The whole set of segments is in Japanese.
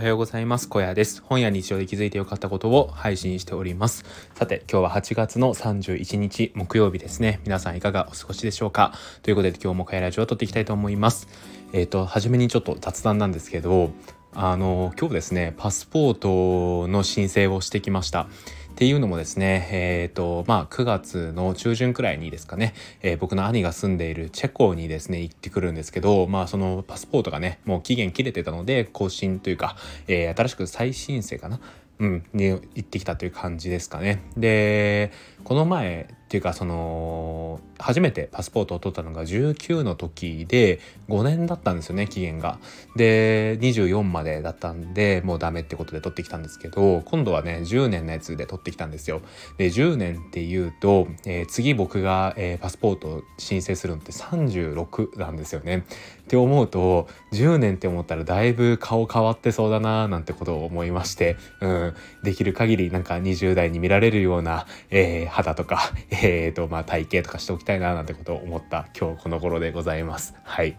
おはようございます。小屋です。本や日常で気づいてよかったことを配信しております。さて、今日は8月の31日木曜日ですね。皆さんいかがお過ごしでしょうか？ということで今日も小屋ラジオを撮っていきたいと思います。えっ、ー、と、初めにちょっと雑談なんですけど、あの、今日ですね、パスポートの申請をしてきました。っていうのもですね、えっ、ー、と、まあ、9月の中旬くらいにですかね、えー、僕の兄が住んでいるチェコにですね、行ってくるんですけど、まあ、そのパスポートがね、もう期限切れてたので、更新というか、えー、新しく再申請かな？うん、に行ってきたという感じですかね。で、この前っていうかその初めてパスポートを取ったのが19の時で5年だったんですよね期限が。で24までだったんでもうダメってことで取ってきたんですけど今度はね10年のやつで取ってきたんですよ。で10年っていうと、えー、次僕が、えー、パスポートを申請するのって36なんですよね。って思うと10年って思ったらだいぶ顔変わってそうだななんてことを思いまして、うん、できる限りなんか20代に見られるような、えー、肌とか、えーとまあ、体型とかしておきたいななんてことを思った今日この頃でございます。はい。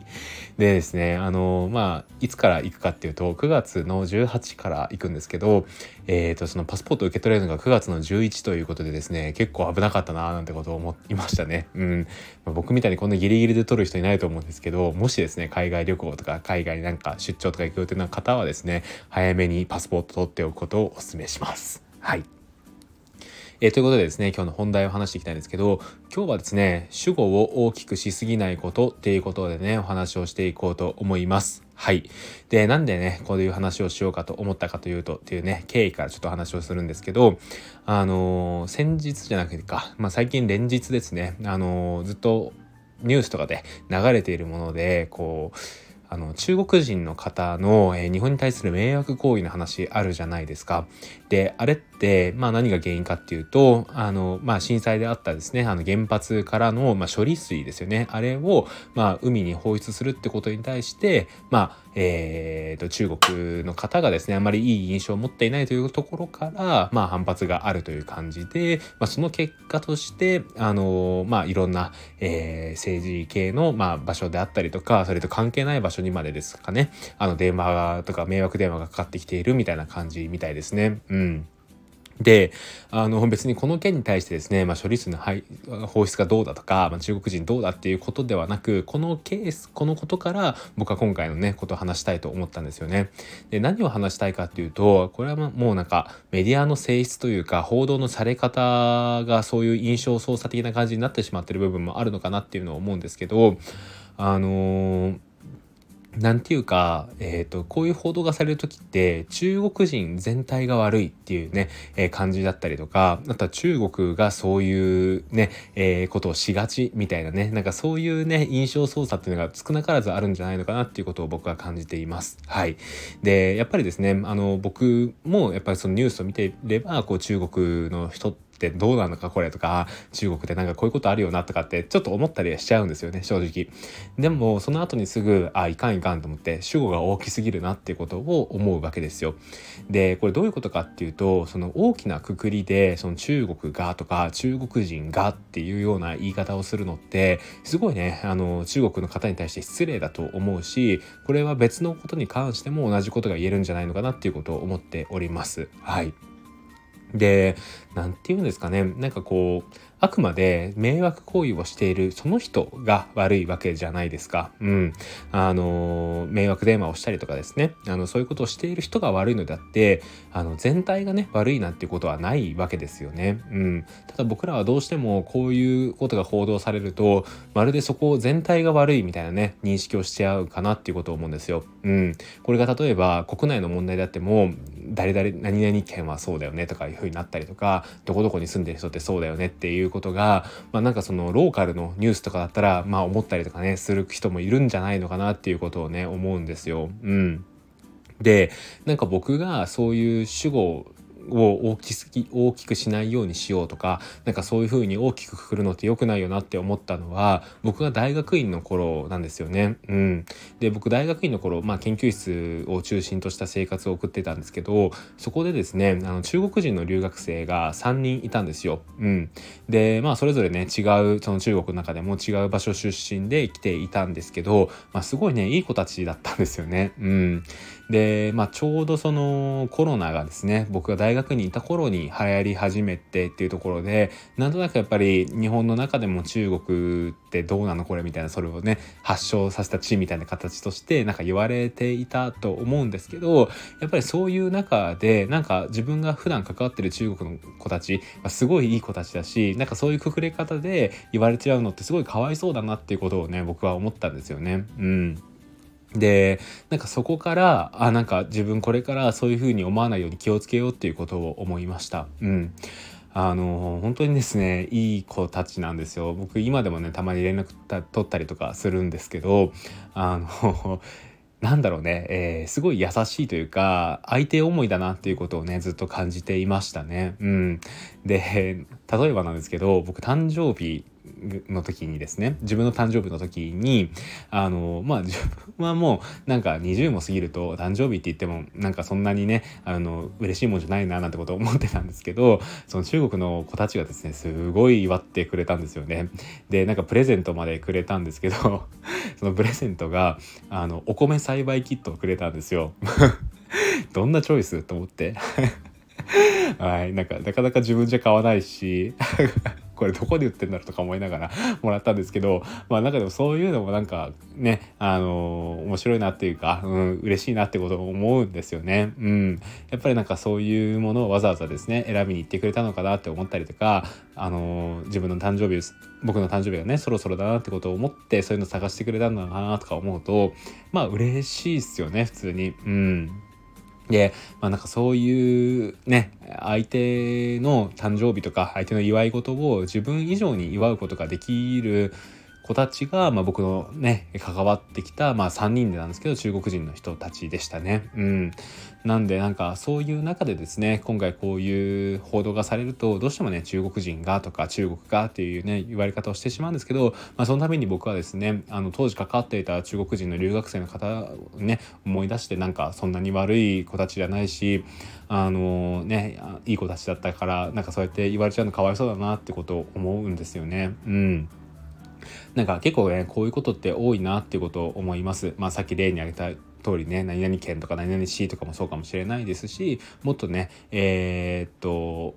でですね、あのまあいつから行くかっていうと9月の18から行くんですけど、えーとそのパスポート受け取れるのが9月の11ということでですね結構危なかったななんてことを思いましたね。うん。まあ、僕みたいにこんなギリギリで取る人いないと思うんですけどもしですね海外旅行とか海外になんか出張とか行く予定の方はですね早めにパスポート取っておくことをお勧めします。はい。えー、ということでですね、今日の本題を話していきたいんですけど、今日はですね、主語を大きくしすぎないことっていうことでね、お話をしていこうと思います。はい。で、なんでね、こういう話をしようかと思ったかというと、っていうね、経緯からちょっと話をするんですけど、あのー、先日じゃなくてか、まあ、最近連日ですね、あのー、ずっとニュースとかで流れているもので、こう、あの中国人の方の、えー、日本に対する迷惑行為の話あるじゃないですか。であれって、まあ、何が原因かっていうとあの、まあ、震災であったですねあの原発からの、まあ、処理水ですよねあれを、まあ、海に放出するってことに対して、まあえーと、中国の方がですねあまりいい印象を持っていないというところから、まあ、反発があるという感じで、まあ、その結果としてあの、まあ、いろんな、えー、政治系の、まあ、場所であったりとかそれと関係ない場所にまでですかねあの電話とか迷惑電話がかかってきているみたいな感じみたいですね。うんで、あの別にこの件に対してですね、まあ、処理水の放出がどうだとか、まあ、中国人どうだっていうことではなく、このケース、このことから僕は今回のね、ことを話したいと思ったんですよね。で、何を話したいかっていうと、これはもうなんかメディアの性質というか、報道のされ方がそういう印象操作的な感じになってしまってる部分もあるのかなっていうのを思うんですけど、あのーなんていうか、えっ、ー、と、こういう報道がされる時って、中国人全体が悪いっていうね、えー、感じだったりとか、あとは中国がそういうね、えー、ことをしがちみたいなね、なんかそういうね、印象操作っていうのが少なからずあるんじゃないのかなっていうことを僕は感じています。はい。で、やっぱりですね、あの、僕もやっぱりそのニュースを見ていれば、こう中国の人って、ってどうなのかこれとか中国でなんかこういうことあるよなとかってちょっと思ったりしちゃうんですよね正直。でもその後にすぐあいかんいかんと思って主語が大きすぎるなっていうことを思うわけですよ。でこれどういうことかっていうとその大きなくくりでその中国がとか中国人がっていうような言い方をするのってすごいねあの中国の方に対して失礼だと思うしこれは別のことに関しても同じことが言えるんじゃないのかなっていうことを思っております。はい。で、なんて言うんですかね。なんかこう、あくまで迷惑行為をしているその人が悪いわけじゃないですか。うん。あの、迷惑電話をしたりとかですね。あの、そういうことをしている人が悪いのであって、あの、全体がね、悪いなんていうことはないわけですよね。うん。ただ僕らはどうしてもこういうことが報道されると、まるでそこを全体が悪いみたいなね、認識をしちゃうかなっていうことを思うんですよ。うん。これが例えば国内の問題であっても、誰々、何々県はそうだよねとかいうふうになったりとか、どこどこに住んでる人ってそうだよねっていうことが、まあなんかそのローカルのニュースとかだったら、まあ思ったりとかね、する人もいるんじゃないのかなっていうことをね、思うんですよ。うん。で、なんか僕がそういう主語を大きすぎ大きくしないようにしようとかなんかそういう風に大きくくるのって良くないよなって思ったのは僕が大学院の頃なんですよね。うん、で僕大学院の頃、まあ、研究室を中心とした生活を送ってたんですけどそこでですねあの中国人の留学生が3人いたんですよ。うん、でまあそれぞれね違うその中国の中でも違う場所出身で来ていたんですけど、まあ、すごいねいい子たちだったんですよね。うんで、まあ、ちょうどそのコロナがですね僕が大学にいた頃に流行り始めてっていうところでなんとなくやっぱり日本の中でも中国ってどうなのこれみたいなそれをね発症させた地みたいな形としてなんか言われていたと思うんですけどやっぱりそういう中でなんか自分が普段関わってる中国の子たちはすごいいい子たちだしなんかそういうくくれ方で言われちゃうのってすごいかわいそうだなっていうことをね僕は思ったんですよね。うんでなんかそこからあなんか自分これからそういうふうに思わないように気をつけようっていうことを思いました。うんあの本当にですねいい子たちなんですよ僕今でもねたまに連絡取ったりとかするんですけどあの なんだろうね、えー、すごい優しいというか相手思いだなっていうことをねずっと感じていましたね。うん、で例えばなんですけど僕誕生日の時にですね自分の誕生日の時にあのまあ自分はもうなんか20も過ぎると誕生日って言ってもなんかそんなにねあの嬉しいもんじゃないななんてことを思ってたんですけどその中国の子たちがですねすごい祝ってくれたんですよね。でなんかプレゼントまでくれたんですけど そのプレゼントがあのお米栽培キットをくれたんですよ。どんなチョイスと思ってはい、なんかなかなか自分じゃ買わないしこれどこで売ってんだろうとか思いながら もらったんですけどまあなんかでもそういうのもなんかねあのー、面白いなっていうか、うん、嬉しいなってことを思うんですよね。うん、やっぱりなんかそういうものをわざわざですね選びに行ってくれたのかなって思ったりとかあのー、自分の誕生日僕の誕生日がねそろそろだなってことを思ってそういうの探してくれたんだなとか思うとまあ嬉しいっすよね普通に。うんで、まあなんかそういうね、相手の誕生日とか相手の祝い事を自分以上に祝うことができる子たちが、まあ、僕のね関わってきた、まあ、3人でなんですけど中国人の人たちでしたね。うん、なんでなんかそういう中でですね今回こういう報道がされるとどうしてもね中国人がとか中国がっていうね言われ方をしてしまうんですけど、まあ、そのために僕はですねあの当時関わっていた中国人の留学生の方をね思い出してなんかそんなに悪い子たちじゃないしあのねいい子たちだったからなんかそうやって言われちゃうのかわいそうだなってことを思うんですよね。うんなんか結構ねこういうことって多いなっていうことを思います。まあ、さっき例に挙げた通りね何々県とか何々市とかもそうかもしれないですしもっとねえー、っと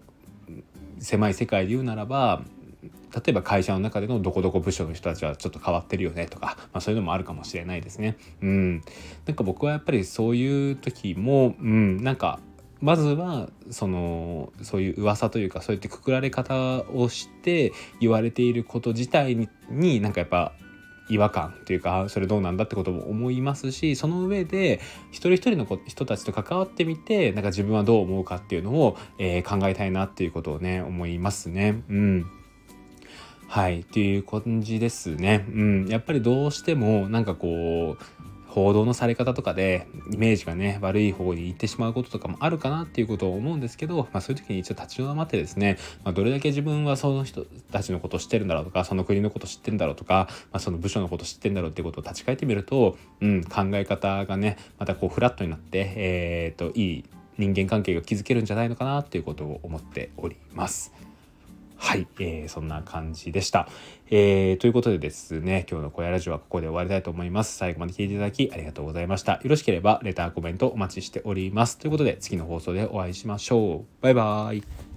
狭い世界で言うならば例えば会社の中でのどこどこ部署の人たちはちょっと変わってるよねとか、まあ、そういうのもあるかもしれないですね。うん、なんか僕はやっぱりそういう時も、うん、なんかまずはそのそういう噂というかそうやってくくられ方をして言われていること自体にになんかやっぱ違和感というかそれどうなんだってことも思いますしその上で一人一人の人たちと関わってみてなんか自分はどう思うかっていうのを、えー、考えたいなっていうことをね思いますね。うんはい、っていう感じですね。うん、やっぱりどうしてもなんかこう報道のされ方とかでイメージがね悪い方に行ってしまうこととかもあるかなっていうことを思うんですけど、まあ、そういう時に一応立ち止まってですね、まあ、どれだけ自分はその人たちのことを知ってるんだろうとかその国のことを知ってるんだろうとか、まあ、その部署のことを知ってるんだろうっていうことを立ち返ってみると、うん、考え方がねまたこうフラットになって、えー、といい人間関係が築けるんじゃないのかなっていうことを思っております。はい、えー、そんな感じでした。えー、ということでですね、今日の小屋ラジオはここで終わりたいと思います。最後まで聞いていただきありがとうございました。よろしければレター、コメントお待ちしております。ということで次の放送でお会いしましょう。バイバーイ。